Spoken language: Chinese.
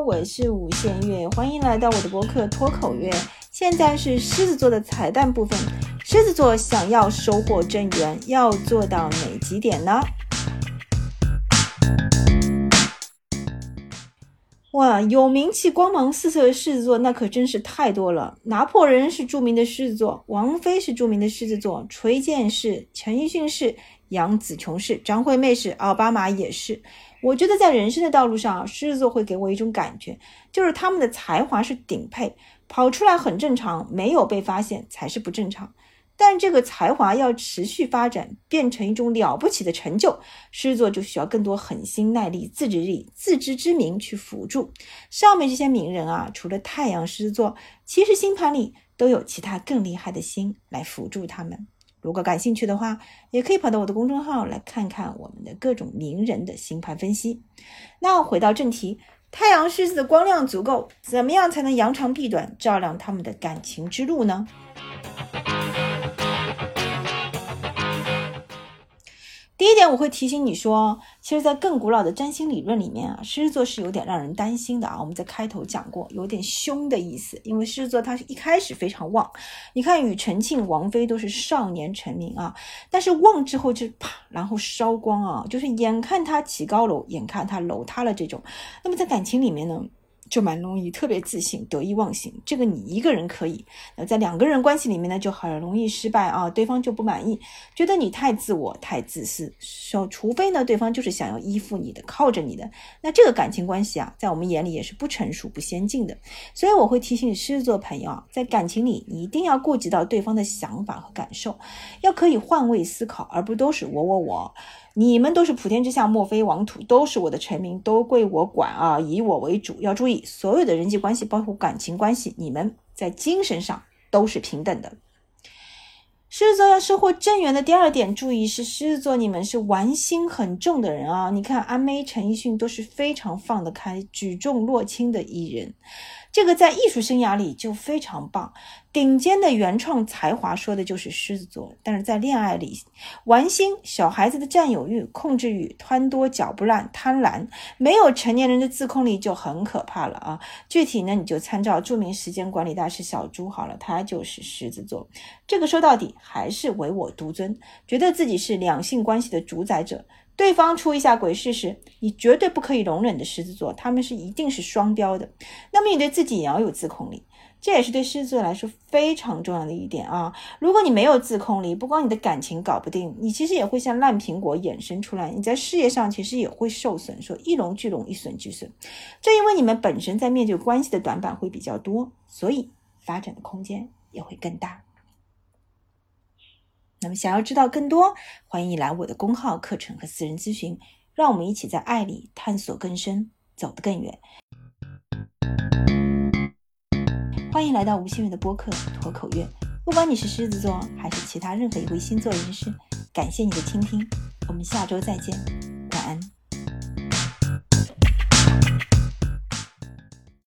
我是吴限月，欢迎来到我的博客脱口月。现在是狮子座的彩蛋部分。狮子座想要收获正缘，要做到哪几点呢？哇，有名气、光芒四射的狮子座那可真是太多了。拿破仑是著名的狮子座，王菲是著名的狮子座，崔健是，陈奕迅是，杨紫琼是，张惠妹是，奥巴马也是。我觉得在人生的道路上，狮子座会给我一种感觉，就是他们的才华是顶配，跑出来很正常，没有被发现才是不正常。但这个才华要持续发展，变成一种了不起的成就，狮子座就需要更多狠心、耐力、自制力、自知之明去辅助。上面这些名人啊，除了太阳狮子座，其实星盘里都有其他更厉害的星来辅助他们。如果感兴趣的话，也可以跑到我的公众号来看看我们的各种名人的星盘分析。那回到正题，太阳狮子的光亮足够，怎么样才能扬长避短，照亮他们的感情之路呢？第一点，我会提醒你说，其实，在更古老的占星理论里面啊，狮子座是有点让人担心的啊。我们在开头讲过，有点凶的意思，因为狮子座它一开始非常旺，你看庾澄庆、王菲都是少年成名啊，但是旺之后就啪，然后烧光啊，就是眼看他起高楼，眼看他楼塌了这种。那么在感情里面呢？就蛮容易特别自信、得意忘形，这个你一个人可以，那在两个人关系里面呢，就很容易失败啊，对方就不满意，觉得你太自我、太自私，说除非呢，对方就是想要依附你的、靠着你的，那这个感情关系啊，在我们眼里也是不成熟、不先进的。所以我会提醒狮子座朋友啊，在感情里你一定要顾及到对方的想法和感受，要可以换位思考，而不都是我我我。你们都是普天之下，莫非王土，都是我的臣民，都归我管啊，以我为主。要注意，所有的人际关系，包括感情关系，你们在精神上都是平等的。狮子座要收获正缘的第二点，注意是狮子座，你们是玩心很重的人啊。你看阿妹、陈奕迅都是非常放得开、举重若轻的艺人。这个在艺术生涯里就非常棒，顶尖的原创才华说的就是狮子座。但是在恋爱里，玩心、小孩子的占有欲、控制欲、贪多、嚼不烂、贪婪，没有成年人的自控力就很可怕了啊！具体呢，你就参照著名时间管理大师小朱好了，他就是狮子座。这个说到底还是唯我独尊，觉得自己是两性关系的主宰者。对方出一下鬼事时，你绝对不可以容忍的狮子座，他们是一定是双标的。那么你对自己也要有自控力，这也是对狮子座来说非常重要的一点啊。如果你没有自控力，不光你的感情搞不定，你其实也会像烂苹果衍生出来，你在事业上其实也会受损，说一荣俱荣，一损俱损。正因为你们本身在面对关系的短板会比较多，所以发展的空间也会更大。那么，想要知道更多，欢迎来我的公号课程和私人咨询，让我们一起在爱里探索更深，走得更远。欢迎来到吴新月的播客脱口乐，不管你是狮子座还是其他任何一位星座人士，感谢你的倾听，我们下周再见，晚安。